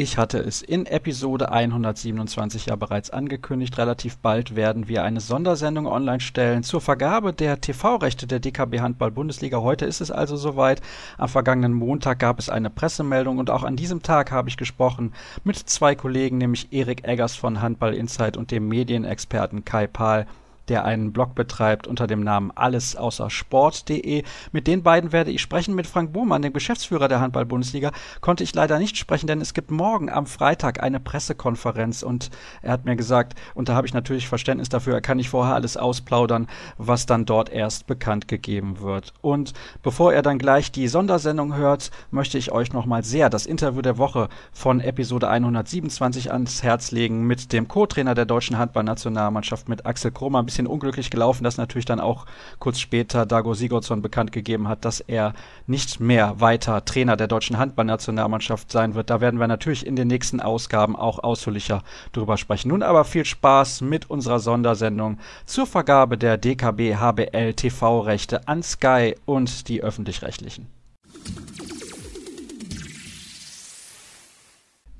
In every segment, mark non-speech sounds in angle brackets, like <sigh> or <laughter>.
Ich hatte es in Episode 127 ja bereits angekündigt. Relativ bald werden wir eine Sondersendung online stellen zur Vergabe der TV-Rechte der DKB Handball Bundesliga. Heute ist es also soweit. Am vergangenen Montag gab es eine Pressemeldung und auch an diesem Tag habe ich gesprochen mit zwei Kollegen, nämlich Erik Eggers von Handball Insight und dem Medienexperten Kai Pahl der einen Blog betreibt unter dem Namen alles außer Sport.de. Mit den beiden werde ich sprechen. Mit Frank Buhmann, dem Geschäftsführer der Handball-Bundesliga, konnte ich leider nicht sprechen, denn es gibt morgen am Freitag eine Pressekonferenz und er hat mir gesagt, und da habe ich natürlich Verständnis dafür, er kann nicht vorher alles ausplaudern, was dann dort erst bekannt gegeben wird. Und bevor er dann gleich die Sondersendung hört, möchte ich euch nochmal sehr das Interview der Woche von Episode 127 ans Herz legen mit dem Co-Trainer der deutschen Handballnationalmannschaft, mit Axel Kromer. Bisschen unglücklich gelaufen, dass natürlich dann auch kurz später Dago Sigurdsson bekannt gegeben hat, dass er nicht mehr weiter Trainer der deutschen Handballnationalmannschaft sein wird. Da werden wir natürlich in den nächsten Ausgaben auch ausführlicher drüber sprechen. Nun aber viel Spaß mit unserer Sondersendung zur Vergabe der DKB HBL TV-Rechte an Sky und die öffentlich-rechtlichen.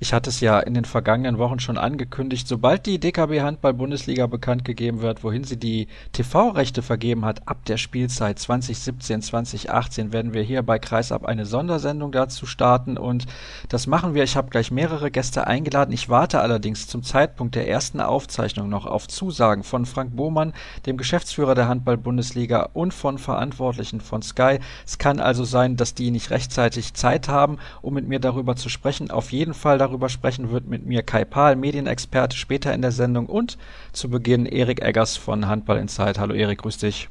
Ich hatte es ja in den vergangenen Wochen schon angekündigt, sobald die DKB Handball Bundesliga bekannt gegeben wird, wohin sie die TV-Rechte vergeben hat, ab der Spielzeit 2017, 2018 werden wir hier bei Kreisab eine Sondersendung dazu starten und das machen wir. Ich habe gleich mehrere Gäste eingeladen. Ich warte allerdings zum Zeitpunkt der ersten Aufzeichnung noch auf Zusagen von Frank Bohmann, dem Geschäftsführer der Handball Bundesliga und von Verantwortlichen von Sky. Es kann also sein, dass die nicht rechtzeitig Zeit haben, um mit mir darüber zu sprechen. Auf jeden Fall darüber darüber sprechen wird mit mir Kai Pahl, Medienexperte, später in der Sendung und zu Beginn Erik Eggers von Handball Insight. Hallo Erik, grüß dich.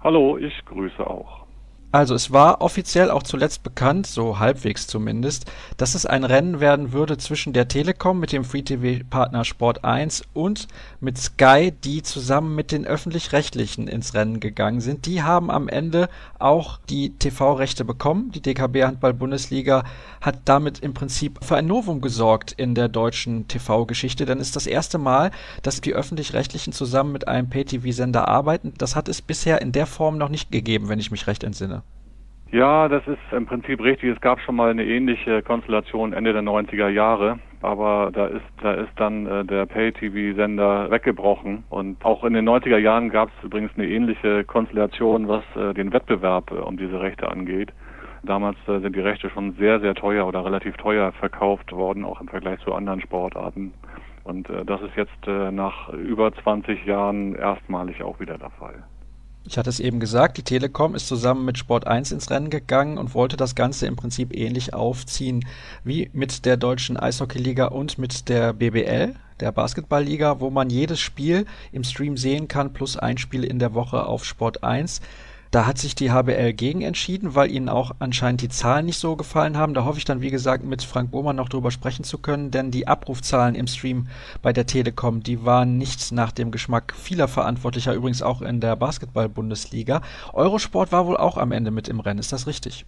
Hallo, ich grüße auch. Also es war offiziell auch zuletzt bekannt, so halbwegs zumindest, dass es ein Rennen werden würde zwischen der Telekom mit dem Free-TV-Partner Sport 1 und mit Sky, die zusammen mit den öffentlich-rechtlichen ins Rennen gegangen sind. Die haben am Ende auch die TV-Rechte bekommen. Die DKB Handball-Bundesliga hat damit im Prinzip für ein Novum gesorgt in der deutschen TV-Geschichte, denn es ist das erste Mal, dass die öffentlich-rechtlichen zusammen mit einem Pay-TV-Sender arbeiten. Das hat es bisher in der Form noch nicht gegeben, wenn ich mich recht entsinne. Ja, das ist im Prinzip richtig. Es gab schon mal eine ähnliche Konstellation Ende der 90er Jahre, aber da ist da ist dann äh, der Pay-TV-Sender weggebrochen und auch in den 90er Jahren gab es übrigens eine ähnliche Konstellation, was äh, den Wettbewerb äh, um diese Rechte angeht. Damals äh, sind die Rechte schon sehr sehr teuer oder relativ teuer verkauft worden, auch im Vergleich zu anderen Sportarten. Und äh, das ist jetzt äh, nach über 20 Jahren erstmalig auch wieder der Fall. Ich hatte es eben gesagt, die Telekom ist zusammen mit Sport 1 ins Rennen gegangen und wollte das Ganze im Prinzip ähnlich aufziehen wie mit der deutschen Eishockeyliga und mit der BBL, der Basketballliga, wo man jedes Spiel im Stream sehen kann, plus ein Spiel in der Woche auf Sport 1. Da hat sich die HBL gegen entschieden, weil ihnen auch anscheinend die Zahlen nicht so gefallen haben. Da hoffe ich dann, wie gesagt, mit Frank Bohmann noch drüber sprechen zu können, denn die Abrufzahlen im Stream bei der Telekom, die waren nicht nach dem Geschmack vieler Verantwortlicher, übrigens auch in der Basketball-Bundesliga. Eurosport war wohl auch am Ende mit im Rennen, ist das richtig?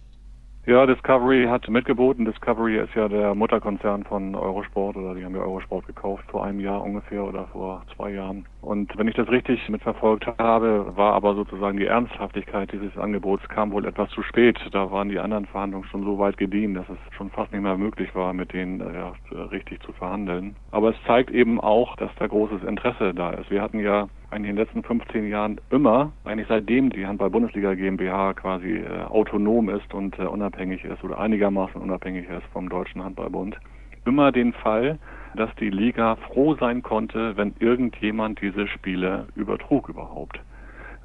Ja, Discovery hat mitgeboten. Discovery ist ja der Mutterkonzern von Eurosport oder die haben ja Eurosport gekauft vor einem Jahr ungefähr oder vor zwei Jahren. Und wenn ich das richtig mitverfolgt habe, war aber sozusagen die Ernsthaftigkeit dieses Angebots kam wohl etwas zu spät. Da waren die anderen Verhandlungen schon so weit gediehen, dass es schon fast nicht mehr möglich war, mit denen äh, ja, richtig zu verhandeln. Aber es zeigt eben auch, dass da großes Interesse da ist. Wir hatten ja eigentlich in den letzten 15 Jahren immer, eigentlich seitdem die Handball-Bundesliga GmbH quasi äh, autonom ist und äh, unabhängig ist oder einigermaßen unabhängig ist vom Deutschen Handballbund, immer den Fall, dass die Liga froh sein konnte, wenn irgendjemand diese Spiele übertrug überhaupt.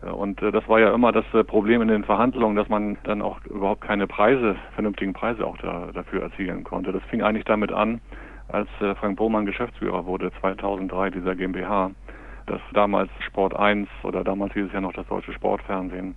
Äh, und äh, das war ja immer das äh, Problem in den Verhandlungen, dass man dann auch überhaupt keine Preise, vernünftigen Preise auch da, dafür erzielen konnte. Das fing eigentlich damit an, als Frank Bohmann Geschäftsführer wurde, 2003 dieser GmbH dass damals Sport 1 oder damals hieß es ja noch das deutsche Sportfernsehen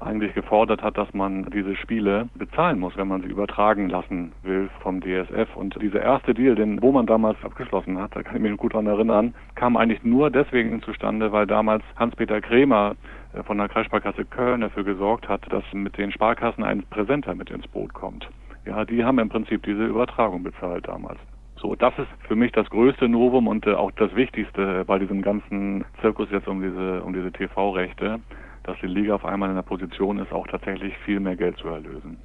eigentlich gefordert hat, dass man diese Spiele bezahlen muss, wenn man sie übertragen lassen will vom DSF. Und dieser erste Deal, den Bohmann damals abgeschlossen hat, da kann ich mich gut daran erinnern, kam eigentlich nur deswegen zustande, weil damals Hans-Peter Kremer äh, von der Kreissparkasse Köln dafür gesorgt hat, dass mit den Sparkassen ein Präsenter mit ins Boot kommt. Ja, die haben im Prinzip diese Übertragung bezahlt damals. So, das ist für mich das größte Novum und äh, auch das Wichtigste bei diesem ganzen Zirkus jetzt um diese, um diese TV-Rechte, dass die Liga auf einmal in der Position ist, auch tatsächlich viel mehr Geld zu erlösen.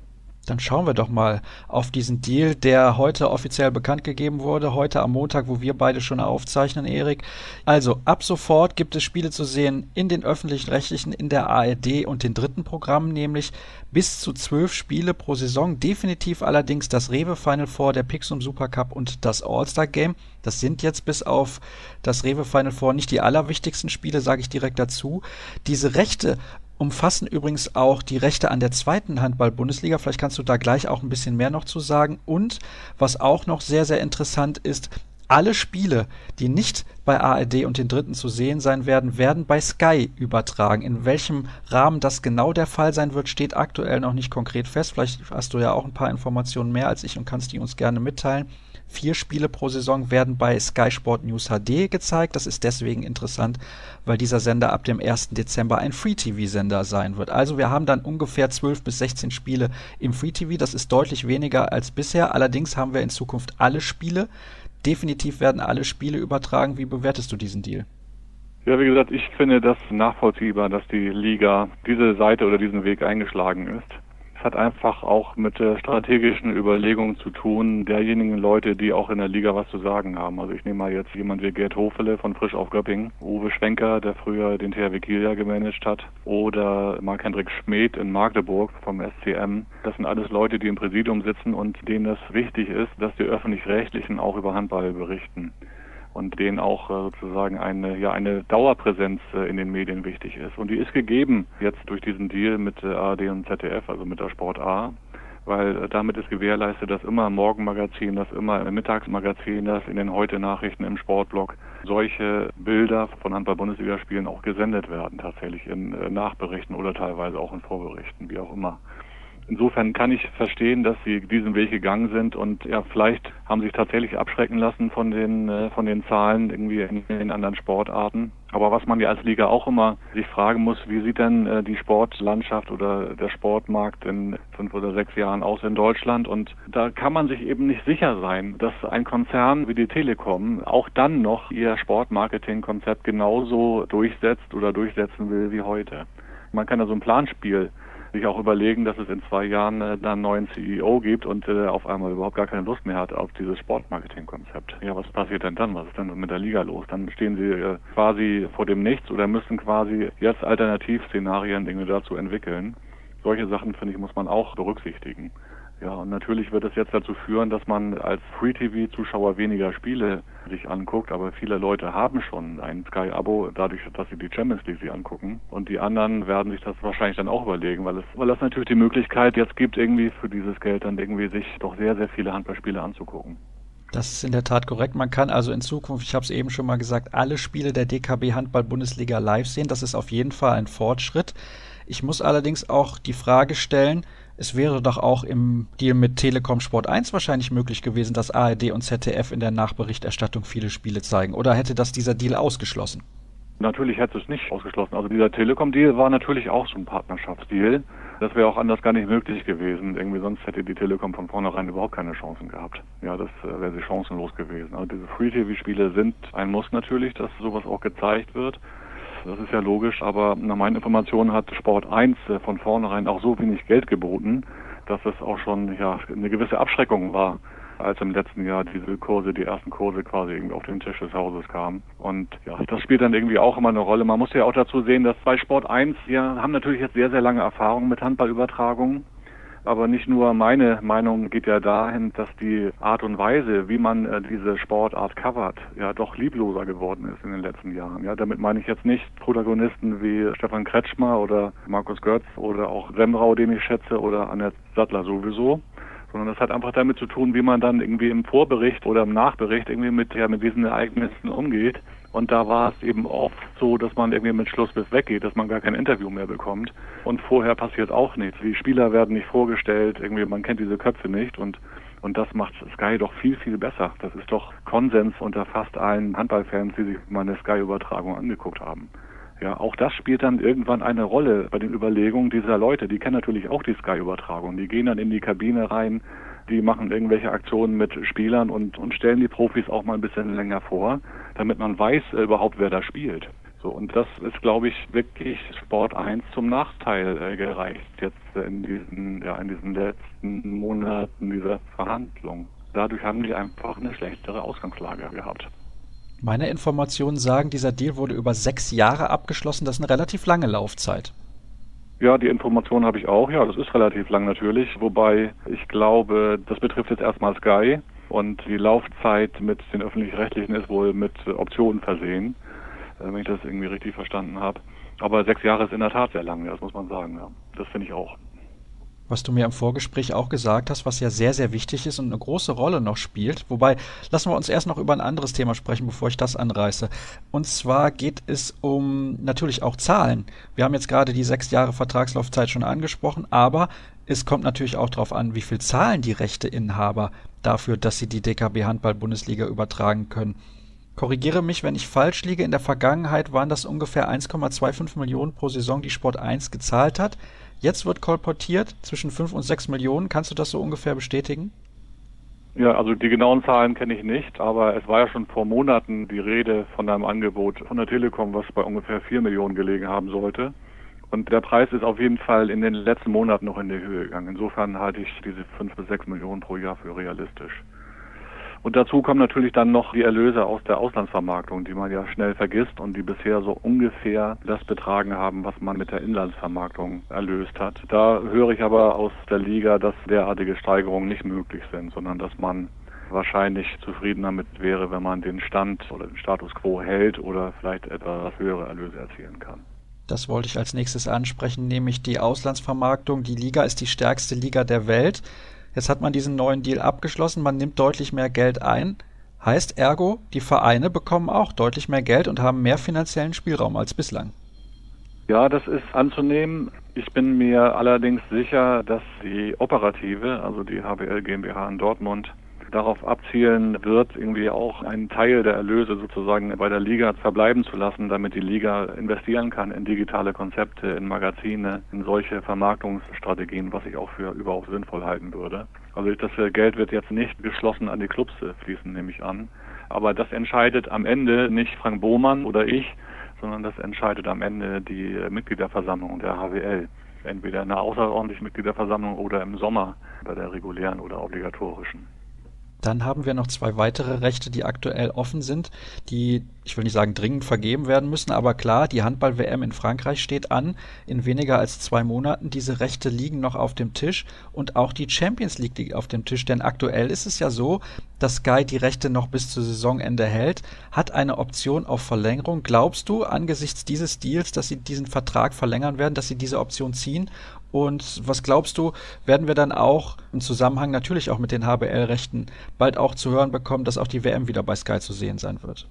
Dann schauen wir doch mal auf diesen Deal, der heute offiziell bekannt gegeben wurde, heute am Montag, wo wir beide schon aufzeichnen, Erik. Also ab sofort gibt es Spiele zu sehen in den öffentlich-rechtlichen, in der ARD und den dritten Programmen, nämlich bis zu zwölf Spiele pro Saison. Definitiv allerdings das Rewe Final Four, der Pixum Super Cup und das All-Star Game. Das sind jetzt bis auf das Rewe Final Four nicht die allerwichtigsten Spiele, sage ich direkt dazu. Diese Rechte umfassen übrigens auch die Rechte an der zweiten Handball-Bundesliga. Vielleicht kannst du da gleich auch ein bisschen mehr noch zu sagen. Und was auch noch sehr, sehr interessant ist, alle Spiele, die nicht bei ARD und den Dritten zu sehen sein werden, werden bei Sky übertragen. In welchem Rahmen das genau der Fall sein wird, steht aktuell noch nicht konkret fest. Vielleicht hast du ja auch ein paar Informationen mehr als ich und kannst die uns gerne mitteilen. Vier Spiele pro Saison werden bei Sky Sport News HD gezeigt. Das ist deswegen interessant, weil dieser Sender ab dem 1. Dezember ein Free-TV-Sender sein wird. Also wir haben dann ungefähr 12 bis 16 Spiele im Free-TV. Das ist deutlich weniger als bisher. Allerdings haben wir in Zukunft alle Spiele. Definitiv werden alle Spiele übertragen. Wie bewertest du diesen Deal? Ja, wie gesagt, ich finde das nachvollziehbar, dass die Liga diese Seite oder diesen Weg eingeschlagen ist hat einfach auch mit der strategischen Überlegung zu tun, derjenigen Leute, die auch in der Liga was zu sagen haben. Also ich nehme mal jetzt jemand wie Gerd Hofele von Frisch auf Göpping, Uwe Schwenker, der früher den THW Kiel ja gemanagt hat, oder Marc-Hendrik Schmid in Magdeburg vom SCM. Das sind alles Leute, die im Präsidium sitzen und denen es wichtig ist, dass die Öffentlich-Rechtlichen auch über Handball berichten und denen auch äh, sozusagen eine, ja, eine Dauerpräsenz äh, in den Medien wichtig ist. Und die ist gegeben jetzt durch diesen Deal mit äh, ARD und ZDF, also mit der Sport A weil damit ist gewährleistet, dass immer im Morgenmagazin, dass immer im Mittagsmagazin, dass in den Heute-Nachrichten im Sportblog solche Bilder von Handball-Bundesligaspielen auch gesendet werden, tatsächlich in Nachberichten oder teilweise auch in Vorberichten, wie auch immer. Insofern kann ich verstehen, dass sie diesen Weg gegangen sind und ja, vielleicht haben sie sich tatsächlich abschrecken lassen von den äh, von den Zahlen irgendwie in den anderen Sportarten. Aber was man ja als Liga auch immer sich fragen muss, wie sieht denn äh, die Sportlandschaft oder der Sportmarkt in fünf oder sechs Jahren aus in Deutschland? Und da kann man sich eben nicht sicher sein, dass ein Konzern wie die Telekom auch dann noch ihr Sportmarketingkonzept genauso durchsetzt oder durchsetzen will wie heute. Man kann ja so ein Planspiel sich auch überlegen, dass es in zwei Jahren äh, dann einen neuen CEO gibt und äh, auf einmal überhaupt gar keine Lust mehr hat auf dieses Sportmarketing-Konzept. Ja, was passiert denn dann? Was ist denn mit der Liga los? Dann stehen sie äh, quasi vor dem Nichts oder müssen quasi jetzt Alternativszenarien Dinge dazu entwickeln. Solche Sachen, finde ich, muss man auch berücksichtigen. Ja, und natürlich wird es jetzt dazu führen, dass man als Free-TV-Zuschauer weniger Spiele sich anguckt, aber viele Leute haben schon ein Sky-Abo, dadurch, dass sie die Champions League sich angucken. Und die anderen werden sich das wahrscheinlich dann auch überlegen, weil es, weil es natürlich die Möglichkeit jetzt gibt, irgendwie für dieses Geld dann irgendwie sich doch sehr, sehr viele Handballspiele anzugucken. Das ist in der Tat korrekt. Man kann also in Zukunft, ich habe es eben schon mal gesagt, alle Spiele der DKB Handball Bundesliga live sehen. Das ist auf jeden Fall ein Fortschritt. Ich muss allerdings auch die Frage stellen, es wäre doch auch im Deal mit Telekom Sport 1 wahrscheinlich möglich gewesen, dass ARD und ZDF in der Nachberichterstattung viele Spiele zeigen. Oder hätte das dieser Deal ausgeschlossen? Natürlich hätte es nicht ausgeschlossen. Also dieser Telekom-Deal war natürlich auch so ein Partnerschaftsdeal. Das wäre auch anders gar nicht möglich gewesen. Irgendwie sonst hätte die Telekom von vornherein überhaupt keine Chancen gehabt. Ja, das äh, wäre sie chancenlos gewesen. Also diese Free-TV-Spiele sind ein Muss natürlich, dass sowas auch gezeigt wird. Das ist ja logisch, aber nach meinen Informationen hat Sport 1 äh, von vornherein auch so wenig Geld geboten, dass es auch schon ja eine gewisse Abschreckung war, als im letzten Jahr diese Kurse, die ersten Kurse quasi irgendwie auf den Tisch des Hauses kamen. Und ja, das spielt dann irgendwie auch immer eine Rolle. Man muss ja auch dazu sehen, dass bei Sport 1, wir haben natürlich jetzt sehr, sehr lange Erfahrung mit Handballübertragungen. Aber nicht nur meine Meinung geht ja dahin, dass die Art und Weise, wie man äh, diese Sportart covert, ja doch liebloser geworden ist in den letzten Jahren. Ja, damit meine ich jetzt nicht Protagonisten wie Stefan Kretschmer oder Markus Götz oder auch Semrau, den ich schätze, oder Annette Sattler sowieso, sondern das hat einfach damit zu tun, wie man dann irgendwie im Vorbericht oder im Nachbericht irgendwie mit, ja, mit diesen Ereignissen umgeht und da war es eben oft so, dass man irgendwie mit Schlussbiss weggeht, dass man gar kein Interview mehr bekommt. Und vorher passiert auch nichts. Die Spieler werden nicht vorgestellt, irgendwie man kennt diese Köpfe nicht und und das macht Sky doch viel, viel besser. Das ist doch Konsens unter fast allen Handballfans, die sich meine Sky-Übertragung angeguckt haben. Ja, auch das spielt dann irgendwann eine Rolle bei den Überlegungen dieser Leute. Die kennen natürlich auch die Sky-Übertragung. Die gehen dann in die Kabine rein, die machen irgendwelche Aktionen mit Spielern und, und stellen die Profis auch mal ein bisschen länger vor, damit man weiß äh, überhaupt, wer da spielt. So, und das ist, glaube ich, wirklich Sport 1 zum Nachteil äh, gereicht jetzt in diesen, ja, in diesen letzten Monaten dieser Verhandlungen. Dadurch haben die einfach eine schlechtere Ausgangslage gehabt. Meine Informationen sagen, dieser Deal wurde über sechs Jahre abgeschlossen. Das ist eine relativ lange Laufzeit. Ja, die Information habe ich auch. Ja, das ist relativ lang natürlich. Wobei ich glaube, das betrifft jetzt erstmal Sky und die Laufzeit mit den öffentlich-rechtlichen ist wohl mit Optionen versehen, äh, wenn ich das irgendwie richtig verstanden habe. Aber sechs Jahre ist in der Tat sehr lang, das muss man sagen. Ja. Das finde ich auch was du mir im Vorgespräch auch gesagt hast, was ja sehr, sehr wichtig ist und eine große Rolle noch spielt. Wobei, lassen wir uns erst noch über ein anderes Thema sprechen, bevor ich das anreiße. Und zwar geht es um natürlich auch Zahlen. Wir haben jetzt gerade die sechs Jahre Vertragslaufzeit schon angesprochen, aber es kommt natürlich auch darauf an, wie viel zahlen die Rechteinhaber dafür, dass sie die DKB Handball Bundesliga übertragen können. Korrigiere mich, wenn ich falsch liege. In der Vergangenheit waren das ungefähr 1,25 Millionen pro Saison, die Sport 1 gezahlt hat. Jetzt wird kolportiert zwischen 5 und 6 Millionen. Kannst du das so ungefähr bestätigen? Ja, also die genauen Zahlen kenne ich nicht, aber es war ja schon vor Monaten die Rede von einem Angebot von der Telekom, was bei ungefähr 4 Millionen gelegen haben sollte. Und der Preis ist auf jeden Fall in den letzten Monaten noch in die Höhe gegangen. Insofern halte ich diese 5 bis 6 Millionen pro Jahr für realistisch. Und dazu kommen natürlich dann noch die Erlöse aus der Auslandsvermarktung, die man ja schnell vergisst und die bisher so ungefähr das betragen haben, was man mit der Inlandsvermarktung erlöst hat. Da höre ich aber aus der Liga, dass derartige Steigerungen nicht möglich sind, sondern dass man wahrscheinlich zufrieden damit wäre, wenn man den Stand oder den Status quo hält oder vielleicht etwas höhere Erlöse erzielen kann. Das wollte ich als nächstes ansprechen, nämlich die Auslandsvermarktung. Die Liga ist die stärkste Liga der Welt. Jetzt hat man diesen neuen Deal abgeschlossen, man nimmt deutlich mehr Geld ein. Heißt ergo, die Vereine bekommen auch deutlich mehr Geld und haben mehr finanziellen Spielraum als bislang. Ja, das ist anzunehmen. Ich bin mir allerdings sicher, dass die operative, also die HBL GmbH in Dortmund, darauf abzielen wird, irgendwie auch einen Teil der Erlöse sozusagen bei der Liga verbleiben zu lassen, damit die Liga investieren kann in digitale Konzepte, in Magazine, in solche Vermarktungsstrategien, was ich auch für überhaupt sinnvoll halten würde. Also das Geld wird jetzt nicht geschlossen an die Clubs fließen, nehme ich an. Aber das entscheidet am Ende nicht Frank Bohmann oder ich, sondern das entscheidet am Ende die Mitgliederversammlung der HWL. Entweder in einer außerordentlichen Mitgliederversammlung oder im Sommer bei der regulären oder obligatorischen. Dann haben wir noch zwei weitere Rechte, die aktuell offen sind, die, ich will nicht sagen dringend vergeben werden müssen, aber klar, die Handball-WM in Frankreich steht an in weniger als zwei Monaten. Diese Rechte liegen noch auf dem Tisch und auch die Champions League liegt auf dem Tisch, denn aktuell ist es ja so, dass Sky die Rechte noch bis zu Saisonende hält, hat eine Option auf Verlängerung. Glaubst du angesichts dieses Deals, dass sie diesen Vertrag verlängern werden, dass sie diese Option ziehen und was glaubst du, werden wir dann auch im Zusammenhang natürlich auch mit den HBL-Rechten bald auch zu hören bekommen, dass auch die WM wieder bei Sky zu sehen sein wird?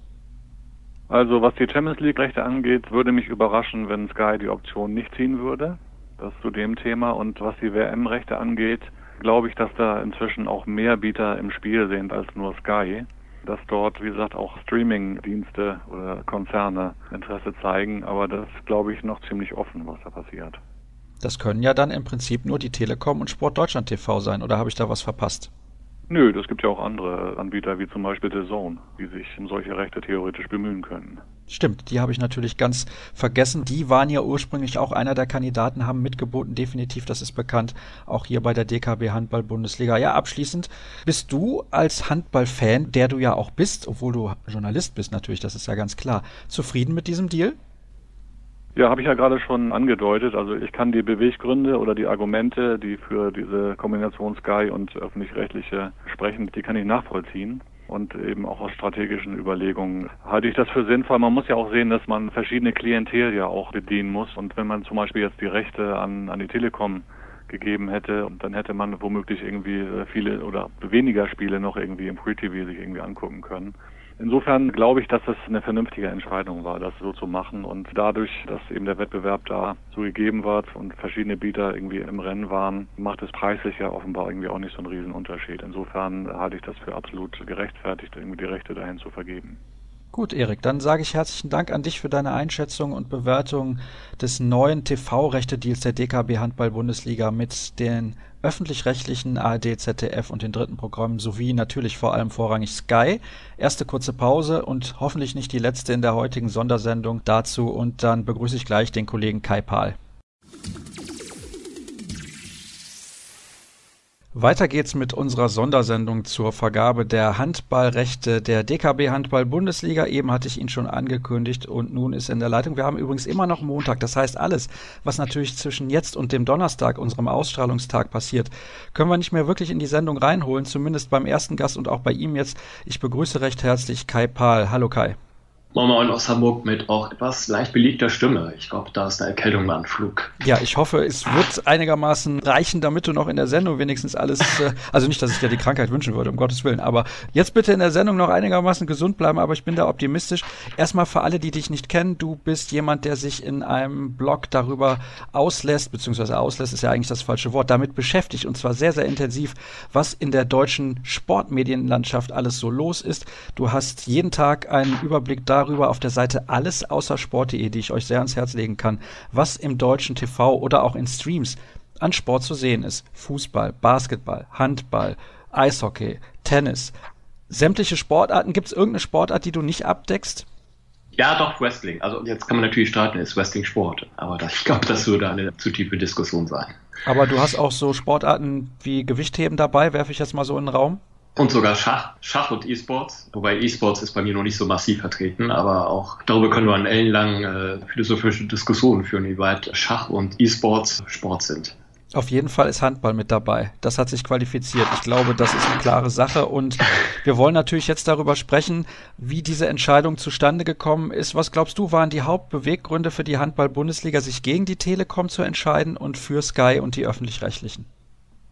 Also was die Champions League-Rechte angeht, würde mich überraschen, wenn Sky die Option nicht ziehen würde. Das zu dem Thema. Und was die WM-Rechte angeht, glaube ich, dass da inzwischen auch mehr Bieter im Spiel sind als nur Sky. Dass dort, wie gesagt, auch Streaming-Dienste oder Konzerne Interesse zeigen. Aber das glaube ich noch ziemlich offen, was da passiert. Das können ja dann im Prinzip nur die Telekom und Sport Deutschland TV sein, oder habe ich da was verpasst? Nö, das gibt ja auch andere Anbieter, wie zum Beispiel The Zone, die sich um solche Rechte theoretisch bemühen können. Stimmt, die habe ich natürlich ganz vergessen. Die waren ja ursprünglich auch einer der Kandidaten, haben mitgeboten, definitiv, das ist bekannt, auch hier bei der DKB Handball Bundesliga. Ja, abschließend, bist du als Handballfan, der du ja auch bist, obwohl du Journalist bist natürlich, das ist ja ganz klar, zufrieden mit diesem Deal? Ja, habe ich ja gerade schon angedeutet. Also ich kann die Beweggründe oder die Argumente, die für diese Kombination Sky und öffentlich-rechtliche sprechen, die kann ich nachvollziehen. Und eben auch aus strategischen Überlegungen halte ich das für sinnvoll. Man muss ja auch sehen, dass man verschiedene Klientel ja auch bedienen muss. Und wenn man zum Beispiel jetzt die Rechte an, an die Telekom gegeben hätte, dann hätte man womöglich irgendwie viele oder weniger Spiele noch irgendwie im Free TV sich irgendwie angucken können. Insofern glaube ich, dass es eine vernünftige Entscheidung war, das so zu machen. Und dadurch, dass eben der Wettbewerb da so gegeben wird und verschiedene Bieter irgendwie im Rennen waren, macht es preislich ja offenbar irgendwie auch nicht so einen Riesenunterschied. Insofern halte ich das für absolut gerechtfertigt, irgendwie die Rechte dahin zu vergeben. Gut, Erik, dann sage ich herzlichen Dank an dich für deine Einschätzung und Bewertung des neuen TV-Rechte-Deals der DKB Handball-Bundesliga mit den öffentlich-rechtlichen ARD, ZDF und den dritten Programmen sowie natürlich vor allem vorrangig Sky. Erste kurze Pause und hoffentlich nicht die letzte in der heutigen Sondersendung dazu und dann begrüße ich gleich den Kollegen Kai Pahl. Weiter geht's mit unserer Sondersendung zur Vergabe der Handballrechte der DKB Handball Bundesliga. Eben hatte ich ihn schon angekündigt und nun ist er in der Leitung. Wir haben übrigens immer noch Montag. Das heißt, alles, was natürlich zwischen jetzt und dem Donnerstag, unserem Ausstrahlungstag passiert, können wir nicht mehr wirklich in die Sendung reinholen. Zumindest beim ersten Gast und auch bei ihm jetzt. Ich begrüße recht herzlich Kai Pahl. Hallo Kai. Moin aus Hamburg mit auch etwas leicht belegter Stimme. Ich glaube, da ist eine Erkältung im Anflug. Ja, ich hoffe, es wird einigermaßen reichen, damit du noch in der Sendung wenigstens alles, äh, also nicht, dass ich dir die Krankheit wünschen würde, um Gottes Willen, aber jetzt bitte in der Sendung noch einigermaßen gesund bleiben, aber ich bin da optimistisch. Erstmal für alle, die dich nicht kennen, du bist jemand, der sich in einem Blog darüber auslässt, beziehungsweise auslässt ist ja eigentlich das falsche Wort, damit beschäftigt und zwar sehr, sehr intensiv, was in der deutschen Sportmedienlandschaft alles so los ist. Du hast jeden Tag einen Überblick darüber, darüber auf der Seite alles außer Sport.de, die ich euch sehr ans Herz legen kann, was im deutschen TV oder auch in Streams an Sport zu sehen ist. Fußball, Basketball, Handball, Eishockey, Tennis. Sämtliche Sportarten. Gibt es irgendeine Sportart, die du nicht abdeckst? Ja, doch, Wrestling. Also jetzt kann man natürlich streiten, ist Wrestling Sport. Aber das, ich glaube, das würde eine zu tiefe Diskussion sein. Aber du hast auch so Sportarten wie Gewichtheben dabei, werfe ich jetzt mal so in den Raum? Und sogar Schach, Schach und E-Sports. Wobei E-Sports ist bei mir noch nicht so massiv vertreten, aber auch darüber können wir eine ellenlange äh, philosophische Diskussion führen, wie weit Schach und E-Sports Sport sind. Auf jeden Fall ist Handball mit dabei. Das hat sich qualifiziert. Ich glaube, das ist eine klare Sache. Und wir wollen natürlich jetzt darüber sprechen, wie diese Entscheidung zustande gekommen ist. Was glaubst du, waren die Hauptbeweggründe für die Handball-Bundesliga, sich gegen die Telekom zu entscheiden und für Sky und die öffentlich-rechtlichen?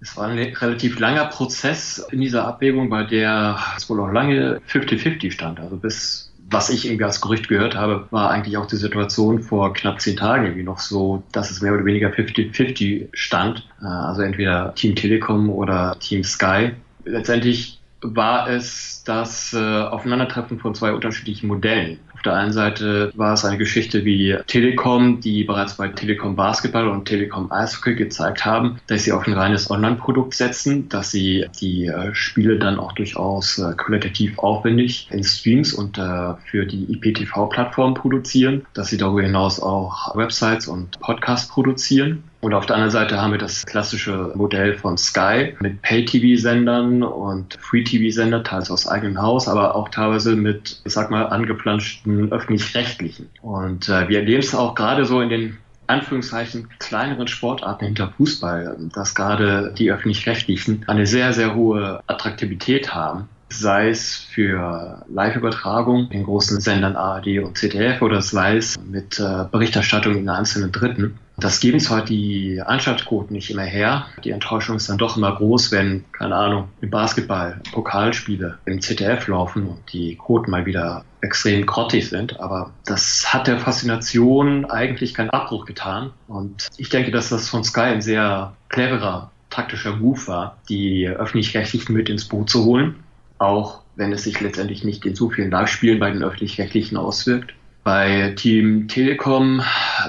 Es war ein relativ langer Prozess in dieser Abwägung, bei der es wohl auch lange 50-50 stand. Also bis, was ich irgendwie als Gerücht gehört habe, war eigentlich auch die Situation vor knapp zehn Tagen irgendwie noch so, dass es mehr oder weniger 50-50 stand. Äh, also entweder Team Telekom oder Team Sky. Letztendlich war es das äh, Aufeinandertreffen von zwei unterschiedlichen Modellen. Auf der einen Seite war es eine Geschichte wie Telekom, die bereits bei Telekom Basketball und Telekom Eishockey gezeigt haben, dass sie auf ein reines Online-Produkt setzen, dass sie die äh, Spiele dann auch durchaus äh, qualitativ aufwendig in Streams und äh, für die IPTV-Plattform produzieren, dass sie darüber hinaus auch Websites und Podcasts produzieren und auf der anderen Seite haben wir das klassische Modell von Sky mit Pay-TV-Sendern und Free-TV-Sender, teils aus eigenem Haus, aber auch teilweise mit, ich sag mal, angeplanschten öffentlich-rechtlichen. Und äh, wir erleben es auch gerade so in den Anführungszeichen kleineren Sportarten hinter Fußball, dass gerade die öffentlich-rechtlichen eine sehr, sehr hohe Attraktivität haben sei es für Live-Übertragung in großen Sendern ARD und ZDF oder sei es mit äh, Berichterstattung in einzelnen Dritten. Das geben zwar die Einschaltquoten nicht immer her. Die Enttäuschung ist dann doch immer groß, wenn, keine Ahnung, im Basketball Pokalspiele im ZDF laufen und die Quoten mal wieder extrem grottig sind. Aber das hat der Faszination eigentlich keinen Abbruch getan. Und ich denke, dass das von Sky ein sehr cleverer taktischer Move war, die öffentlich-rechtlichen mit ins Boot zu holen auch wenn es sich letztendlich nicht in so vielen Live-Spielen bei den öffentlich-rechtlichen auswirkt. Bei Team Telekom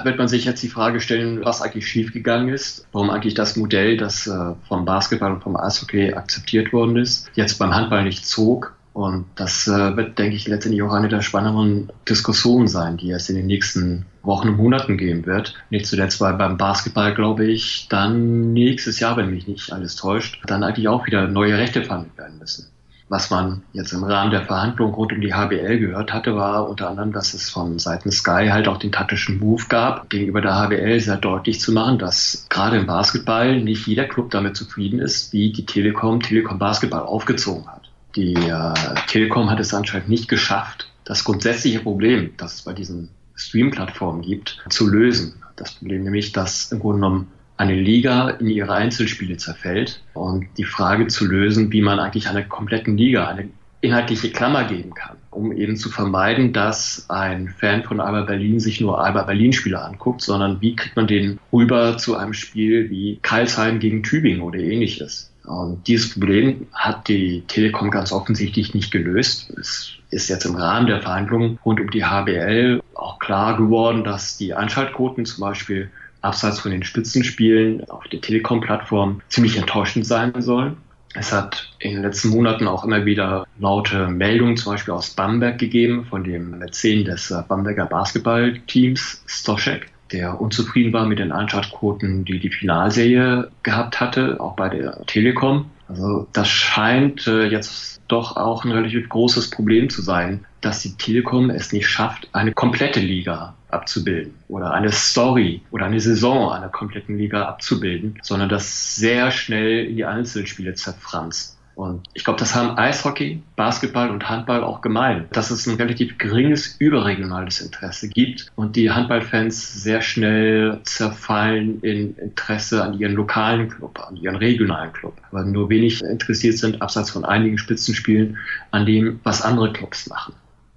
wird man sich jetzt die Frage stellen, was eigentlich schiefgegangen ist, warum eigentlich das Modell, das äh, vom Basketball und vom Eishockey akzeptiert worden ist, jetzt beim Handball nicht zog. Und das äh, wird, denke ich, letztendlich auch eine der spannenderen Diskussionen sein, die es in den nächsten Wochen und Monaten geben wird. Nicht zuletzt, weil beim Basketball, glaube ich, dann nächstes Jahr, wenn mich nicht alles täuscht, dann eigentlich auch wieder neue Rechte verhandelt werden müssen. Was man jetzt im Rahmen der Verhandlungen rund um die HBL gehört hatte, war unter anderem, dass es von Seiten Sky halt auch den taktischen Move gab, gegenüber der HBL sehr deutlich zu machen, dass gerade im Basketball nicht jeder Club damit zufrieden ist, wie die Telekom Telekom Basketball aufgezogen hat. Die äh, Telekom hat es anscheinend nicht geschafft, das grundsätzliche Problem, das es bei diesen Stream-Plattformen gibt, zu lösen. Das Problem nämlich, dass im Grunde genommen eine Liga in ihre Einzelspiele zerfällt und die Frage zu lösen, wie man eigentlich einer kompletten Liga eine inhaltliche Klammer geben kann, um eben zu vermeiden, dass ein Fan von Alba Berlin sich nur Alba Berlin Spiele anguckt, sondern wie kriegt man den rüber zu einem Spiel wie Karlsheim gegen Tübingen oder ähnliches. Und dieses Problem hat die Telekom ganz offensichtlich nicht gelöst. Es ist jetzt im Rahmen der Verhandlungen rund um die HBL auch klar geworden, dass die Einschaltquoten zum Beispiel abseits von den Spitzenspielen auf der Telekom-Plattform ziemlich enttäuschend sein sollen. Es hat in den letzten Monaten auch immer wieder laute Meldungen, zum Beispiel aus Bamberg gegeben, von dem Mäzen des äh, Bamberger Basketballteams Stoschek, der unzufrieden war mit den Einschaltquoten, die die Finalserie gehabt hatte, auch bei der Telekom. Also das scheint äh, jetzt doch auch ein relativ großes Problem zu sein, dass die Telekom es nicht schafft, eine komplette Liga abzubilden oder eine Story oder eine Saison einer kompletten Liga abzubilden, sondern das sehr schnell in die Einzelspiele zerfranst. Und ich glaube, das haben Eishockey, Basketball und Handball auch gemein, dass es ein relativ geringes überregionales Interesse gibt und die Handballfans sehr schnell zerfallen in Interesse an ihren lokalen Club, an ihren regionalen Club, weil nur wenig interessiert sind, abseits von einigen Spitzenspielen, an dem, was andere Clubs machen.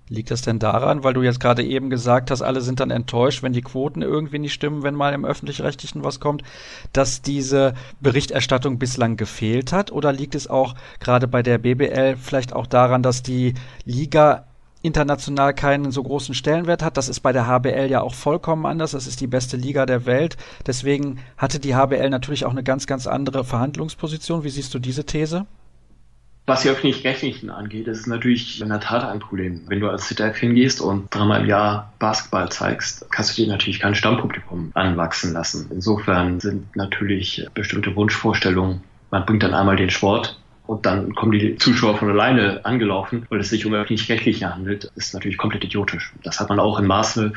Liegt das denn daran, weil du jetzt gerade eben gesagt hast, alle sind dann enttäuscht, wenn die Quoten irgendwie nicht stimmen, wenn mal im öffentlich-rechtlichen was kommt, dass diese Berichterstattung bislang gefehlt hat? Oder liegt es auch gerade bei der BBL vielleicht auch daran, dass die Liga international keinen so großen Stellenwert hat. Das ist bei der HBL ja auch vollkommen anders. Das ist die beste Liga der Welt. Deswegen hatte die HBL natürlich auch eine ganz, ganz andere Verhandlungsposition. Wie siehst du diese These? Was die öffentlich-rechtlichen angeht, ist es natürlich in der Tat ein Problem. Wenn du als ZDF hingehst und dreimal im Jahr Basketball zeigst, kannst du dir natürlich kein Stammpublikum anwachsen lassen. Insofern sind natürlich bestimmte Wunschvorstellungen. Man bringt dann einmal den Sport und dann kommen die Zuschauer von alleine angelaufen, weil es sich um öffentlich-rechtliche handelt, ist natürlich komplett idiotisch. Das hat man auch in Maße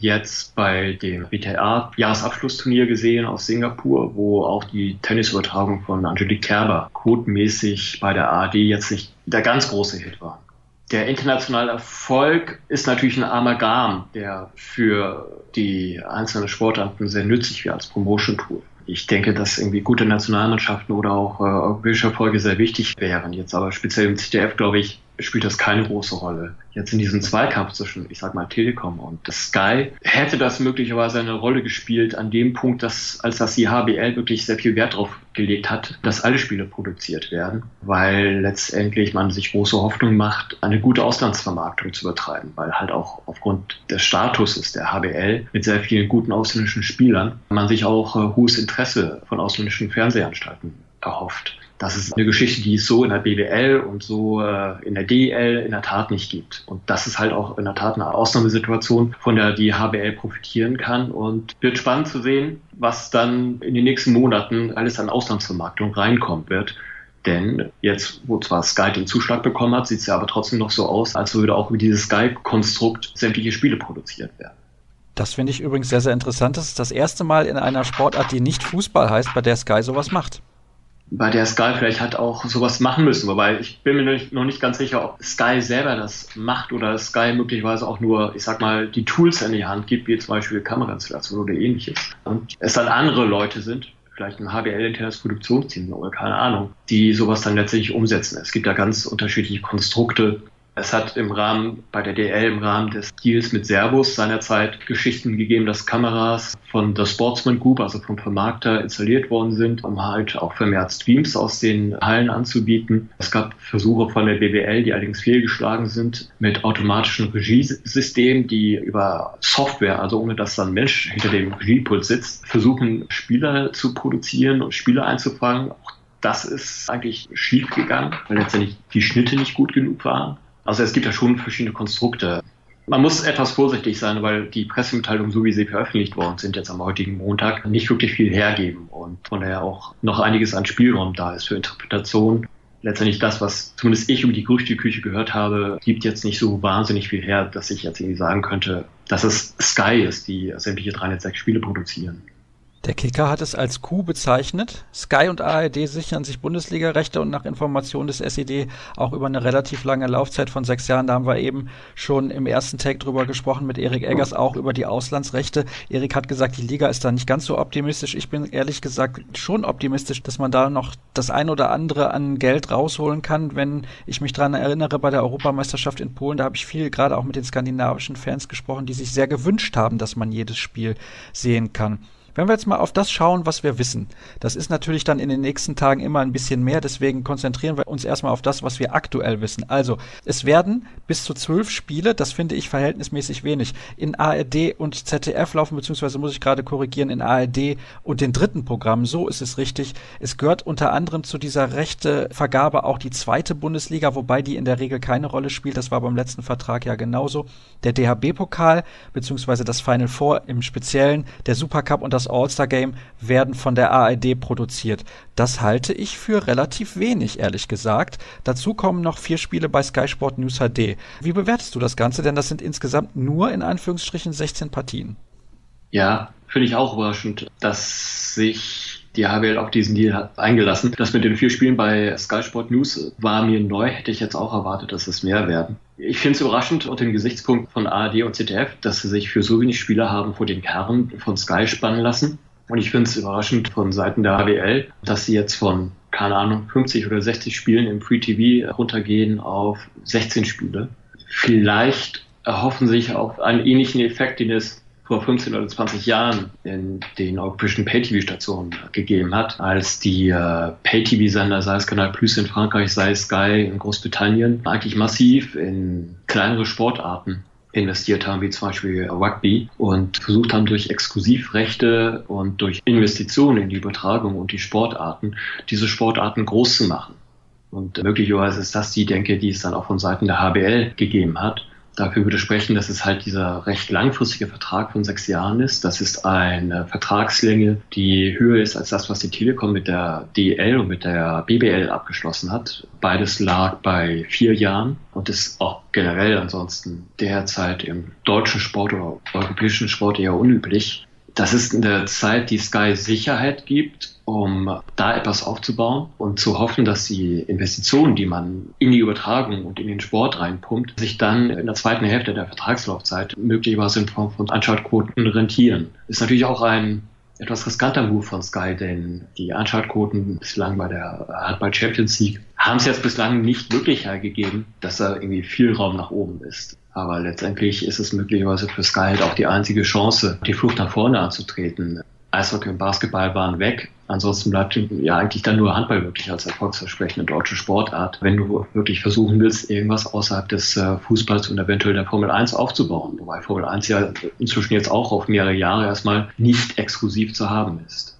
jetzt bei dem WTA-Jahresabschlussturnier gesehen aus Singapur, wo auch die Tennisübertragung von Angelique Kerber quotenmäßig bei der ARD jetzt nicht der ganz große Hit war. Der internationale Erfolg ist natürlich ein Amalgam, der für die einzelnen Sportarten sehr nützlich wäre als Promotion-Tool. Ich denke, dass irgendwie gute Nationalmannschaften oder auch äh, europäische Erfolge sehr wichtig wären. Jetzt aber speziell im CDF, glaube ich, spielt das keine große Rolle. Jetzt in diesem Zweikampf zwischen, ich sag mal, Telekom und Sky hätte das möglicherweise eine Rolle gespielt an dem Punkt, dass, als das die HBL wirklich sehr viel Wert drauf gelegt hat, dass alle Spiele produziert werden, weil letztendlich man sich große Hoffnung macht, eine gute Auslandsvermarktung zu betreiben, weil halt auch aufgrund des Statuses der HBL mit sehr vielen guten ausländischen Spielern man sich auch äh, hohes Interesse von ausländischen Fernsehanstalten erhofft. Das ist eine Geschichte, die es so in der BWL und so äh, in der DEL in der Tat nicht gibt. Und das ist halt auch in der Tat eine Ausnahmesituation, von der die HBL profitieren kann. Und wird spannend zu sehen, was dann in den nächsten Monaten alles an Auslandsvermarktung reinkommen wird. Denn jetzt, wo zwar Sky den Zuschlag bekommen hat, sieht es ja aber trotzdem noch so aus, als würde auch über dieses Sky-Konstrukt sämtliche Spiele produziert werden. Das finde ich übrigens sehr, sehr interessant. Das ist das erste Mal in einer Sportart, die nicht Fußball heißt, bei der Sky sowas macht bei der Sky vielleicht hat auch sowas machen müssen. Wobei ich bin mir noch nicht ganz sicher, ob Sky selber das macht oder Sky möglicherweise auch nur, ich sag mal, die Tools in die Hand gibt, wie zum Beispiel Kamerainstallation oder ähnliches. Und es dann andere Leute sind, vielleicht ein HBL-internes Produktionsteam oder keine Ahnung, die sowas dann letztendlich umsetzen. Es gibt da ganz unterschiedliche Konstrukte, es hat im Rahmen, bei der DL im Rahmen des Deals mit Servus seinerzeit Geschichten gegeben, dass Kameras von der Sportsman Group, also vom Vermarkter, installiert worden sind, um halt auch vermehrt Streams aus den Hallen anzubieten. Es gab Versuche von der BWL, die allerdings fehlgeschlagen sind, mit automatischen Regiesystemen, die über Software, also ohne dass dann ein Mensch hinter dem Regiepult sitzt, versuchen, Spieler zu produzieren und Spieler einzufangen. Auch das ist eigentlich schief gegangen, weil letztendlich die Schnitte nicht gut genug waren. Also es gibt ja schon verschiedene Konstrukte. Man muss etwas vorsichtig sein, weil die Pressemitteilungen, so wie sie veröffentlicht worden sind, jetzt am heutigen Montag, nicht wirklich viel hergeben und von daher auch noch einiges an Spielraum da ist für Interpretation. Letztendlich das, was zumindest ich über die Gerüchteküche gehört habe, gibt jetzt nicht so wahnsinnig viel her, dass ich jetzt irgendwie sagen könnte, dass es Sky ist, die sämtliche 306 Spiele produzieren. Der Kicker hat es als Coup bezeichnet. Sky und ARD sichern sich Bundesliga-Rechte und nach Informationen des SED auch über eine relativ lange Laufzeit von sechs Jahren. Da haben wir eben schon im ersten Tag drüber gesprochen mit Erik Eggers, auch über die Auslandsrechte. Erik hat gesagt, die Liga ist da nicht ganz so optimistisch. Ich bin ehrlich gesagt schon optimistisch, dass man da noch das ein oder andere an Geld rausholen kann. Wenn ich mich daran erinnere, bei der Europameisterschaft in Polen, da habe ich viel gerade auch mit den skandinavischen Fans gesprochen, die sich sehr gewünscht haben, dass man jedes Spiel sehen kann. Wenn wir jetzt mal auf das schauen, was wir wissen, das ist natürlich dann in den nächsten Tagen immer ein bisschen mehr, deswegen konzentrieren wir uns erstmal auf das, was wir aktuell wissen. Also, es werden bis zu zwölf Spiele, das finde ich verhältnismäßig wenig, in ARD und ZDF laufen, beziehungsweise muss ich gerade korrigieren, in ARD und den dritten Programmen, so ist es richtig. Es gehört unter anderem zu dieser Rechtevergabe auch die zweite Bundesliga, wobei die in der Regel keine Rolle spielt, das war beim letzten Vertrag ja genauso. Der DHB-Pokal, beziehungsweise das Final Four im Speziellen, der Supercup und das All-Star-Game werden von der ARD produziert. Das halte ich für relativ wenig, ehrlich gesagt. Dazu kommen noch vier Spiele bei Sky Sport News HD. Wie bewertest du das Ganze? Denn das sind insgesamt nur in Anführungsstrichen 16 Partien. Ja, finde ich auch überraschend, dass sich die HBL auf diesen Deal hat eingelassen. Das mit den vier Spielen bei Sky Sport News war mir neu, hätte ich jetzt auch erwartet, dass es mehr werden. Ich finde es überraschend unter dem Gesichtspunkt von ARD und ZDF, dass sie sich für so wenig Spieler haben vor den Kern von Sky spannen lassen. Und ich finde es überraschend von Seiten der HBL, dass sie jetzt von, keine Ahnung, 50 oder 60 Spielen im Free TV runtergehen auf 16 Spiele. Vielleicht erhoffen sich auch einen ähnlichen Effekt, den es vor 15 oder 20 Jahren in den europäischen Pay-TV-Stationen gegeben hat, als die äh, Pay-TV-Sender, sei es Canal Plus in Frankreich, sei es Sky in Großbritannien, eigentlich massiv in kleinere Sportarten investiert haben, wie zum Beispiel Rugby und versucht haben, durch Exklusivrechte und durch Investitionen in die Übertragung und die Sportarten, diese Sportarten groß zu machen. Und möglicherweise ist das die Denke, die es dann auch von Seiten der HBL gegeben hat dafür würde sprechen, dass es halt dieser recht langfristige Vertrag von sechs Jahren ist. Das ist eine Vertragslänge, die höher ist als das, was die Telekom mit der DL und mit der BBL abgeschlossen hat. Beides lag bei vier Jahren und ist auch generell ansonsten derzeit im deutschen Sport oder europäischen Sport eher unüblich. Das ist eine Zeit, die Sky Sicherheit gibt, um da etwas aufzubauen und zu hoffen, dass die Investitionen, die man in die Übertragung und in den Sport reinpumpt, sich dann in der zweiten Hälfte der Vertragslaufzeit möglicherweise in Form von Anschaltquoten rentieren. Ist natürlich auch ein etwas riskanter Move von Sky, denn die Anschaltquoten bislang bei der Handball Champions League haben es jetzt bislang nicht wirklich hergegeben, dass da irgendwie viel Raum nach oben ist. Aber letztendlich ist es möglicherweise für Sky halt auch die einzige Chance, die Flucht nach vorne anzutreten. Eishockey und Basketball waren weg. Ansonsten bleibt ja eigentlich dann nur Handball wirklich als erfolgsversprechende deutsche Sportart, wenn du wirklich versuchen willst, irgendwas außerhalb des äh, Fußballs und eventuell der Formel 1 aufzubauen. Wobei Formel 1 ja inzwischen jetzt auch auf mehrere Jahre erstmal nicht exklusiv zu haben ist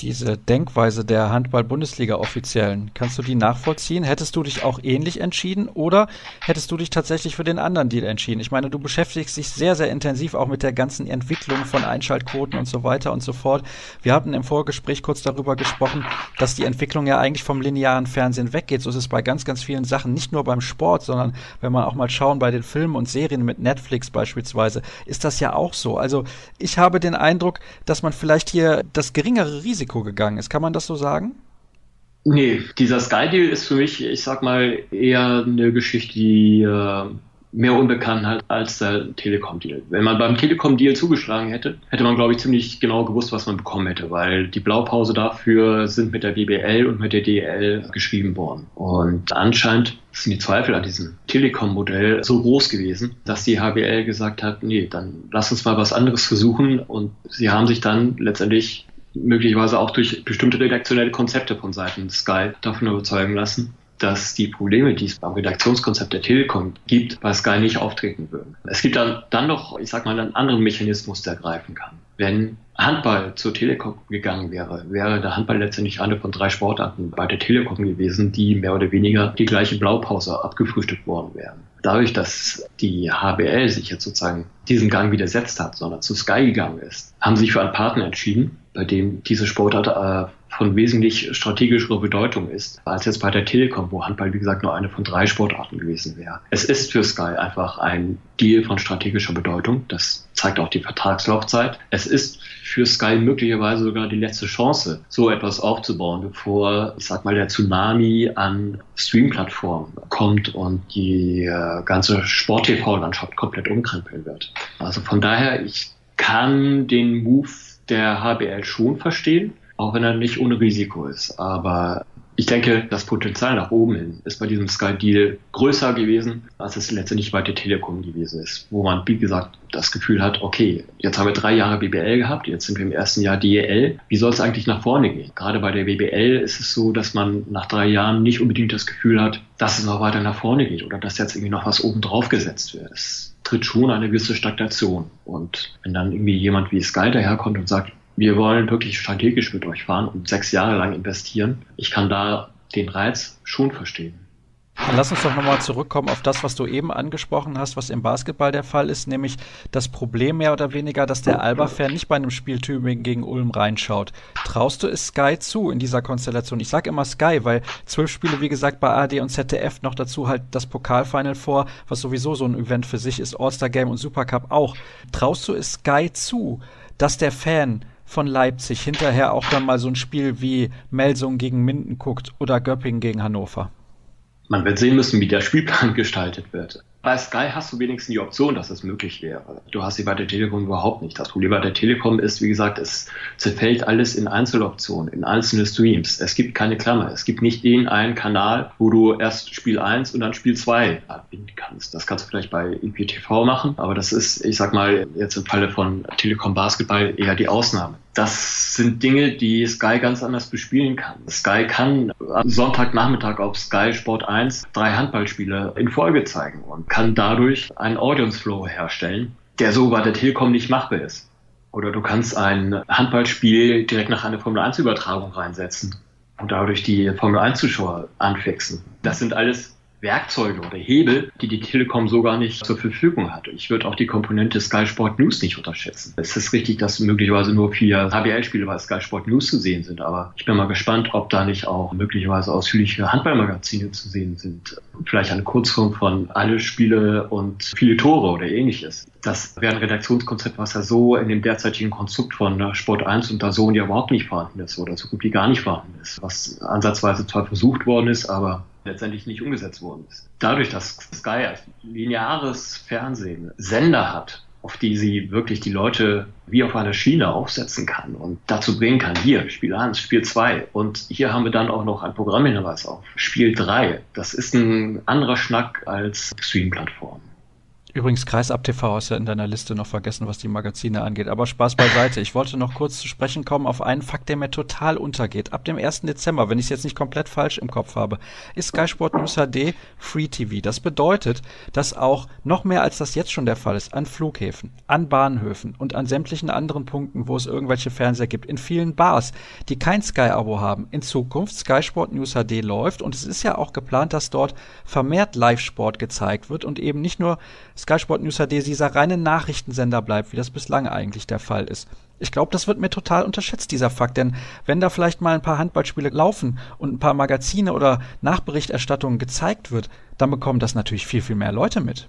diese Denkweise der Handball-Bundesliga-Offiziellen, kannst du die nachvollziehen? Hättest du dich auch ähnlich entschieden oder hättest du dich tatsächlich für den anderen Deal entschieden? Ich meine, du beschäftigst dich sehr, sehr intensiv auch mit der ganzen Entwicklung von Einschaltquoten und so weiter und so fort. Wir hatten im Vorgespräch kurz darüber gesprochen, dass die Entwicklung ja eigentlich vom linearen Fernsehen weggeht. So ist es bei ganz, ganz vielen Sachen, nicht nur beim Sport, sondern wenn man auch mal schauen bei den Filmen und Serien mit Netflix beispielsweise, ist das ja auch so. Also ich habe den Eindruck, dass man vielleicht hier das geringere Risiko Risiko gegangen ist. Kann man das so sagen? Nee, dieser Sky-Deal ist für mich, ich sag mal, eher eine Geschichte, die äh, mehr unbekannt halt als der Telekom-Deal. Wenn man beim Telekom-Deal zugeschlagen hätte, hätte man, glaube ich, ziemlich genau gewusst, was man bekommen hätte, weil die Blaupause dafür sind mit der BBL und mit der DL geschrieben worden. Und anscheinend sind die Zweifel an diesem Telekom-Modell so groß gewesen, dass die HBL gesagt hat, nee, dann lass uns mal was anderes versuchen. Und sie haben sich dann letztendlich möglicherweise auch durch bestimmte redaktionelle Konzepte von Seiten Sky davon überzeugen lassen, dass die Probleme, die es beim Redaktionskonzept der Telekom gibt, bei Sky nicht auftreten würden. Es gibt dann, dann noch, ich sag mal, einen anderen Mechanismus, der greifen kann. Wenn Handball zur Telekom gegangen wäre, wäre der Handball letztendlich eine von drei Sportarten bei der Telekom gewesen, die mehr oder weniger die gleiche Blaupause abgefrühstückt worden wären. Dadurch, dass die HBL sich jetzt sozusagen diesen Gang widersetzt hat, sondern zu Sky gegangen ist, haben sie sich für einen Partner entschieden, bei dem diese Sportart äh, von wesentlich strategischerer Bedeutung ist, als jetzt bei der Telekom, wo Handball, wie gesagt, nur eine von drei Sportarten gewesen wäre. Es ist für Sky einfach ein Deal von strategischer Bedeutung. Das zeigt auch die Vertragslaufzeit. Es ist für Sky möglicherweise sogar die letzte Chance, so etwas aufzubauen, bevor, ich sag mal, der Tsunami an Streamplattformen kommt und die äh, ganze Sport-TV-Landschaft komplett umkrempeln wird. Also von daher, ich kann den Move der HBL schon verstehen auch wenn er nicht ohne Risiko ist. Aber Ich denke, das Potenzial nach oben hin ist bei diesem Sky-Deal größer gewesen, als es letztendlich bei der Telekom gewesen ist, wo man, wie gesagt, das Gefühl hat, okay, jetzt haben wir drei Jahre BBL gehabt, jetzt sind wir im ersten Jahr DEL. Wie soll es eigentlich nach vorne gehen? Gerade bei der BBL ist es so, dass man nach drei Jahren nicht unbedingt das Gefühl hat, dass es noch weiter nach vorne geht oder dass jetzt irgendwie noch was oben drauf gesetzt wird. Es tritt schon eine gewisse Stagnation. Und wenn dann irgendwie jemand wie Sky daherkommt und sagt, wir wollen wirklich strategisch mit euch fahren und sechs Jahre lang investieren. Ich kann da den Reiz schon verstehen. Dann lass uns doch nochmal zurückkommen auf das, was du eben angesprochen hast, was im Basketball der Fall ist, nämlich das Problem mehr oder weniger, dass der Alba-Fan nicht bei einem Spiel Tübingen gegen Ulm reinschaut. Traust du es Sky zu in dieser Konstellation? Ich sage immer Sky, weil zwölf Spiele, wie gesagt, bei AD und ZDF noch dazu halt das Pokalfinal vor, was sowieso so ein Event für sich ist, All-Star Game und Supercup auch. Traust du es Sky zu, dass der Fan von Leipzig hinterher auch dann mal so ein Spiel wie Melsung gegen Minden guckt oder Göppingen gegen Hannover? Man wird sehen müssen, wie der Spielplan <laughs> gestaltet wird. Bei Sky hast du wenigstens die Option, dass es möglich wäre. Du hast sie bei der Telekom überhaupt nicht. Das Problem bei der Telekom ist, wie gesagt, es zerfällt alles in Einzeloptionen, in einzelne Streams. Es gibt keine Klammer. Es gibt nicht den einen Kanal, wo du erst Spiel 1 und dann Spiel 2 anbinden kannst. Das kannst du vielleicht bei IPTV machen, aber das ist, ich sag mal, jetzt im Falle von Telekom Basketball eher die Ausnahme. Das sind Dinge, die Sky ganz anders bespielen kann. Sky kann am Sonntagnachmittag auf Sky Sport 1 drei Handballspiele in Folge zeigen und kann dadurch einen Audience Flow herstellen, der so bei der Telekom nicht machbar ist. Oder du kannst ein Handballspiel direkt nach einer Formel 1 Übertragung reinsetzen und dadurch die Formel 1 Zuschauer anfixen. Das sind alles Werkzeuge oder Hebel, die die Telekom so gar nicht zur Verfügung hat. Ich würde auch die Komponente Sky Sport News nicht unterschätzen. Es ist richtig, dass möglicherweise nur vier HBL-Spiele bei Sky Sport News zu sehen sind, aber ich bin mal gespannt, ob da nicht auch möglicherweise ausführliche Handballmagazine zu sehen sind. Vielleicht eine Kurzform von alle Spiele und viele Tore oder ähnliches. Das wäre ein Redaktionskonzept, was ja so in dem derzeitigen Konstrukt von Sport 1 und Dazon ja überhaupt nicht vorhanden ist oder so gut wie gar nicht vorhanden ist, was ansatzweise zwar versucht worden ist, aber letztendlich nicht umgesetzt worden ist. Dadurch, dass Sky als lineares Fernsehen Sender hat, auf die sie wirklich die Leute wie auf einer Schiene aufsetzen kann und dazu bringen kann, hier Spiel 1, Spiel 2 und hier haben wir dann auch noch ein Programmhinweis auf Spiel 3. Das ist ein anderer Schnack als Stream-Plattformen. Übrigens, Kreisab TV ist ja in deiner Liste noch vergessen, was die Magazine angeht. Aber Spaß beiseite. Ich wollte noch kurz zu sprechen kommen auf einen Fakt, der mir total untergeht. Ab dem 1. Dezember, wenn ich es jetzt nicht komplett falsch im Kopf habe, ist Sky Sport News HD Free TV. Das bedeutet, dass auch noch mehr als das jetzt schon der Fall ist, an Flughäfen, an Bahnhöfen und an sämtlichen anderen Punkten, wo es irgendwelche Fernseher gibt, in vielen Bars, die kein Sky-Abo haben, in Zukunft Sky Sport News HD läuft. Und es ist ja auch geplant, dass dort vermehrt Live-Sport gezeigt wird und eben nicht nur Sky Sport News HD dieser reine Nachrichtensender bleibt, wie das bislang eigentlich der Fall ist. Ich glaube, das wird mir total unterschätzt, dieser Fakt, denn wenn da vielleicht mal ein paar Handballspiele laufen und ein paar Magazine oder Nachberichterstattungen gezeigt wird, dann bekommen das natürlich viel, viel mehr Leute mit.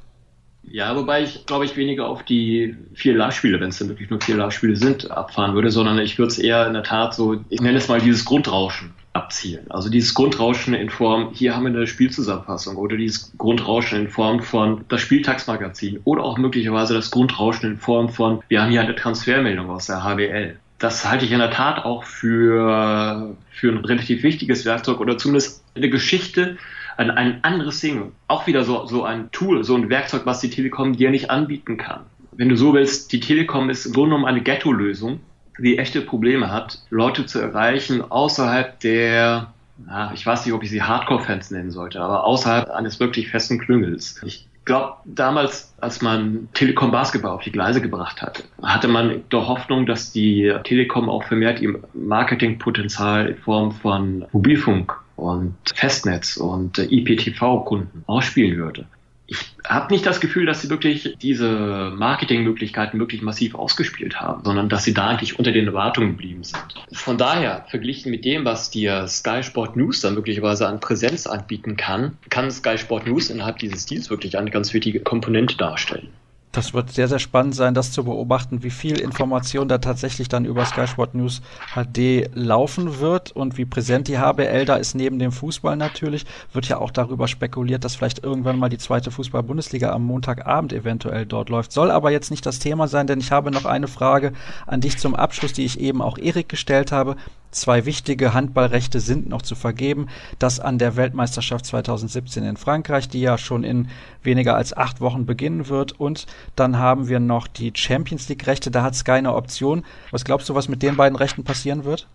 Ja, wobei ich, glaube ich, weniger auf die vier Live-Spiele, wenn es denn wirklich nur vier Live-Spiele sind, abfahren würde, sondern ich würde es eher in der Tat so, ich nenne es mal dieses Grundrauschen abzielen. Also dieses Grundrauschen in Form, hier haben wir eine Spielzusammenfassung oder dieses Grundrauschen in Form von das Spieltagsmagazin oder auch möglicherweise das Grundrauschen in Form von, wir haben hier eine Transfermeldung aus der HBL. Das halte ich in der Tat auch für, für ein relativ wichtiges Werkzeug oder zumindest eine Geschichte, ein, ein anderes Ding. Auch wieder so, so ein Tool, so ein Werkzeug, was die Telekom dir nicht anbieten kann. Wenn du so willst, die Telekom ist im Grunde genommen eine Ghetto-Lösung die echte Probleme hat, Leute zu erreichen außerhalb der, na, ich weiß nicht, ob ich sie Hardcore-Fans nennen sollte, aber außerhalb eines wirklich festen Klüngels. Ich glaube, damals, als man Telekom Basketball auf die Gleise gebracht hatte, hatte man doch Hoffnung, dass die Telekom auch vermehrt ihr Marketingpotenzial in Form von Mobilfunk und Festnetz und IPTV-Kunden ausspielen würde ich habe nicht das Gefühl, dass sie wirklich diese Marketingmöglichkeiten wirklich massiv ausgespielt haben, sondern dass sie da eigentlich unter den Erwartungen geblieben sind. Von daher, verglichen mit dem, was dir Sky Sport News dann möglicherweise an Präsenz anbieten kann, kann Sky Sport News innerhalb dieses Deals wirklich eine ganz wichtige Komponente darstellen. Das wird sehr, sehr spannend sein, das zu beobachten, wie viel Information da tatsächlich dann über Sky Sport News HD laufen wird und wie präsent die HBL da ist neben dem Fußball natürlich. Wird ja auch darüber spekuliert, dass vielleicht irgendwann mal die zweite Fußball-Bundesliga am Montagabend eventuell dort läuft. Soll aber jetzt nicht das Thema sein, denn ich habe noch eine Frage an dich zum Abschluss, die ich eben auch Erik gestellt habe. Zwei wichtige Handballrechte sind noch zu vergeben. Das an der Weltmeisterschaft 2017 in Frankreich, die ja schon in weniger als acht Wochen beginnen wird. Und dann haben wir noch die Champions League-Rechte. Da hat Sky eine Option. Was glaubst du, was mit den beiden Rechten passieren wird?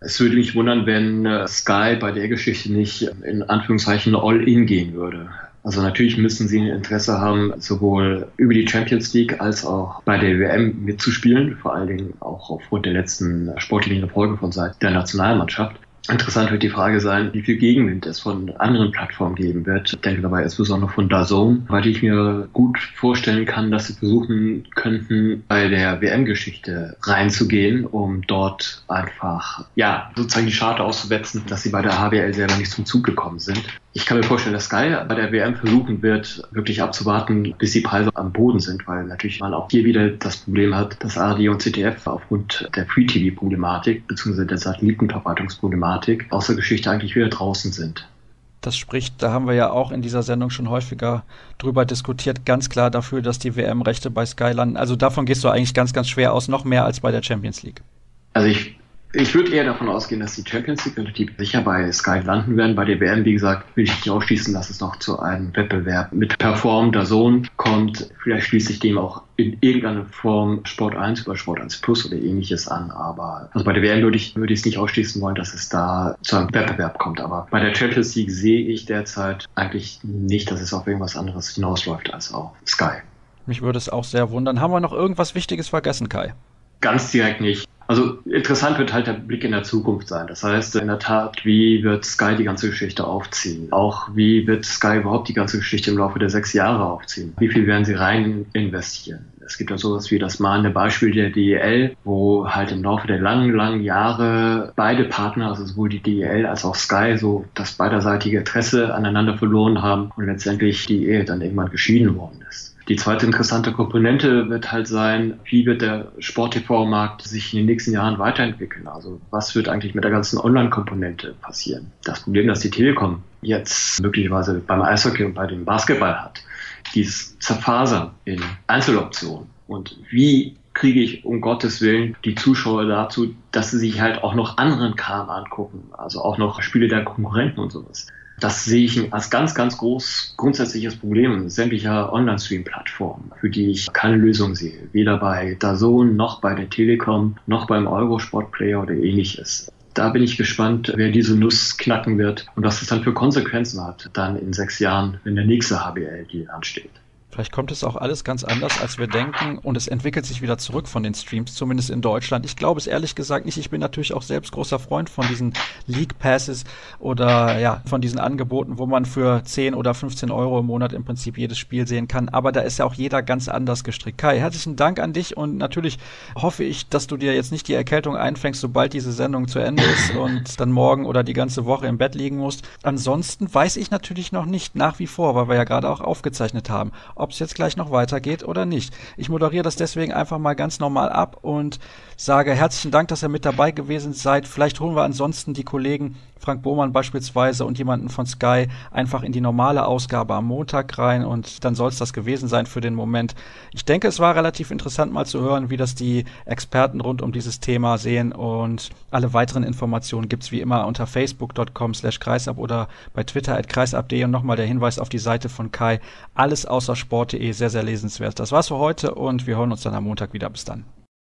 Es würde mich wundern, wenn äh, Sky bei der Geschichte nicht in Anführungszeichen all-in gehen würde. Also natürlich müssen sie ein Interesse haben, sowohl über die Champions League als auch bei der WM mitzuspielen, vor allen Dingen auch aufgrund der letzten sportlichen Erfolge von Seiten der Nationalmannschaft. Interessant wird die Frage sein, wie viel Gegenwind es von anderen Plattformen geben wird. Ich denke dabei insbesondere von DAZN, weil ich mir gut vorstellen kann, dass sie versuchen könnten, bei der WM-Geschichte reinzugehen, um dort einfach, ja, sozusagen die Scharte auszuwetzen, dass sie bei der HBL selber nicht zum Zug gekommen sind. Ich kann mir vorstellen, dass Sky bei der WM versuchen wird, wirklich abzuwarten, bis die Preise am Boden sind, weil natürlich man auch hier wieder das Problem hat, dass ARD und ZDF aufgrund der Free-TV-Problematik bzw. der Satellitenverwaltungsproblematik aus der Geschichte eigentlich wieder draußen sind. Das spricht, da haben wir ja auch in dieser Sendung schon häufiger drüber diskutiert, ganz klar dafür, dass die WM-Rechte bei Sky landen. Also davon gehst du eigentlich ganz, ganz schwer aus, noch mehr als bei der Champions League. Also ich ich würde eher davon ausgehen, dass die Champions League relativ sicher bei Sky landen werden. Bei der WM, wie gesagt, will ich nicht ausschließen, dass es noch zu einem Wettbewerb mit Perform der Sohn kommt. Vielleicht schließe ich dem auch in irgendeiner Form Sport 1 oder Sport 1 Plus oder ähnliches an. Aber also bei der WM würde ich, würde ich es nicht ausschließen wollen, dass es da zu einem Wettbewerb kommt. Aber bei der Champions League sehe ich derzeit eigentlich nicht, dass es auf irgendwas anderes hinausläuft als auf Sky. Mich würde es auch sehr wundern. Haben wir noch irgendwas Wichtiges vergessen, Kai? Ganz direkt nicht. Also interessant wird halt der Blick in der Zukunft sein. Das heißt, in der Tat, wie wird Sky die ganze Geschichte aufziehen? Auch wie wird Sky überhaupt die ganze Geschichte im Laufe der sechs Jahre aufziehen? Wie viel werden sie rein investieren? Es gibt ja sowas wie das mahnende Beispiel der DEL, wo halt im Laufe der langen, langen Jahre beide Partner, also sowohl die DEL als auch Sky, so das beiderseitige Interesse aneinander verloren haben und letztendlich die Ehe dann irgendwann geschieden worden ist. Die zweite interessante Komponente wird halt sein, wie wird der Sport-TV-Markt sich in den nächsten Jahren weiterentwickeln? Also was wird eigentlich mit der ganzen Online-Komponente passieren? Das Problem, das die Telekom jetzt möglicherweise beim Eishockey und bei dem Basketball hat, dieses Zerfasern in Einzeloptionen. Und wie kriege ich um Gottes Willen die Zuschauer dazu, dass sie sich halt auch noch anderen Kram angucken, also auch noch Spiele der Konkurrenten und sowas. Das sehe ich als ganz, ganz groß grundsätzliches Problem sämtlicher Online-Stream-Plattformen, für die ich keine Lösung sehe. Weder bei DAZN noch bei der Telekom noch beim Eurosport-Player oder ähnliches. Da bin ich gespannt, wer diese Nuss knacken wird und was das dann für Konsequenzen hat, dann in sechs Jahren, wenn der nächste HBL-Deal ansteht. Vielleicht kommt es auch alles ganz anders, als wir denken und es entwickelt sich wieder zurück von den Streams, zumindest in Deutschland. Ich glaube es ehrlich gesagt nicht. Ich bin natürlich auch selbst großer Freund von diesen League Passes oder ja, von diesen Angeboten, wo man für 10 oder 15 Euro im Monat im Prinzip jedes Spiel sehen kann. Aber da ist ja auch jeder ganz anders gestrickt. Kai, herzlichen Dank an dich und natürlich hoffe ich, dass du dir jetzt nicht die Erkältung einfängst, sobald diese Sendung zu Ende ist <laughs> und dann morgen oder die ganze Woche im Bett liegen musst. Ansonsten weiß ich natürlich noch nicht nach wie vor, weil wir ja gerade auch aufgezeichnet haben, ob es jetzt gleich noch weitergeht oder nicht. Ich moderiere das deswegen einfach mal ganz normal ab und sage herzlichen Dank, dass ihr mit dabei gewesen seid. Vielleicht holen wir ansonsten die Kollegen Frank Bohmann beispielsweise und jemanden von Sky einfach in die normale Ausgabe am Montag rein und dann soll es das gewesen sein für den Moment. Ich denke, es war relativ interessant mal zu hören, wie das die Experten rund um dieses Thema sehen und alle weiteren Informationen gibt's wie immer unter facebook.com slash kreisab oder bei twitter at kreisab.de und nochmal der Hinweis auf die Seite von Kai. Alles außer sport.de, sehr, sehr lesenswert. Das war's für heute und wir hören uns dann am Montag wieder. Bis dann.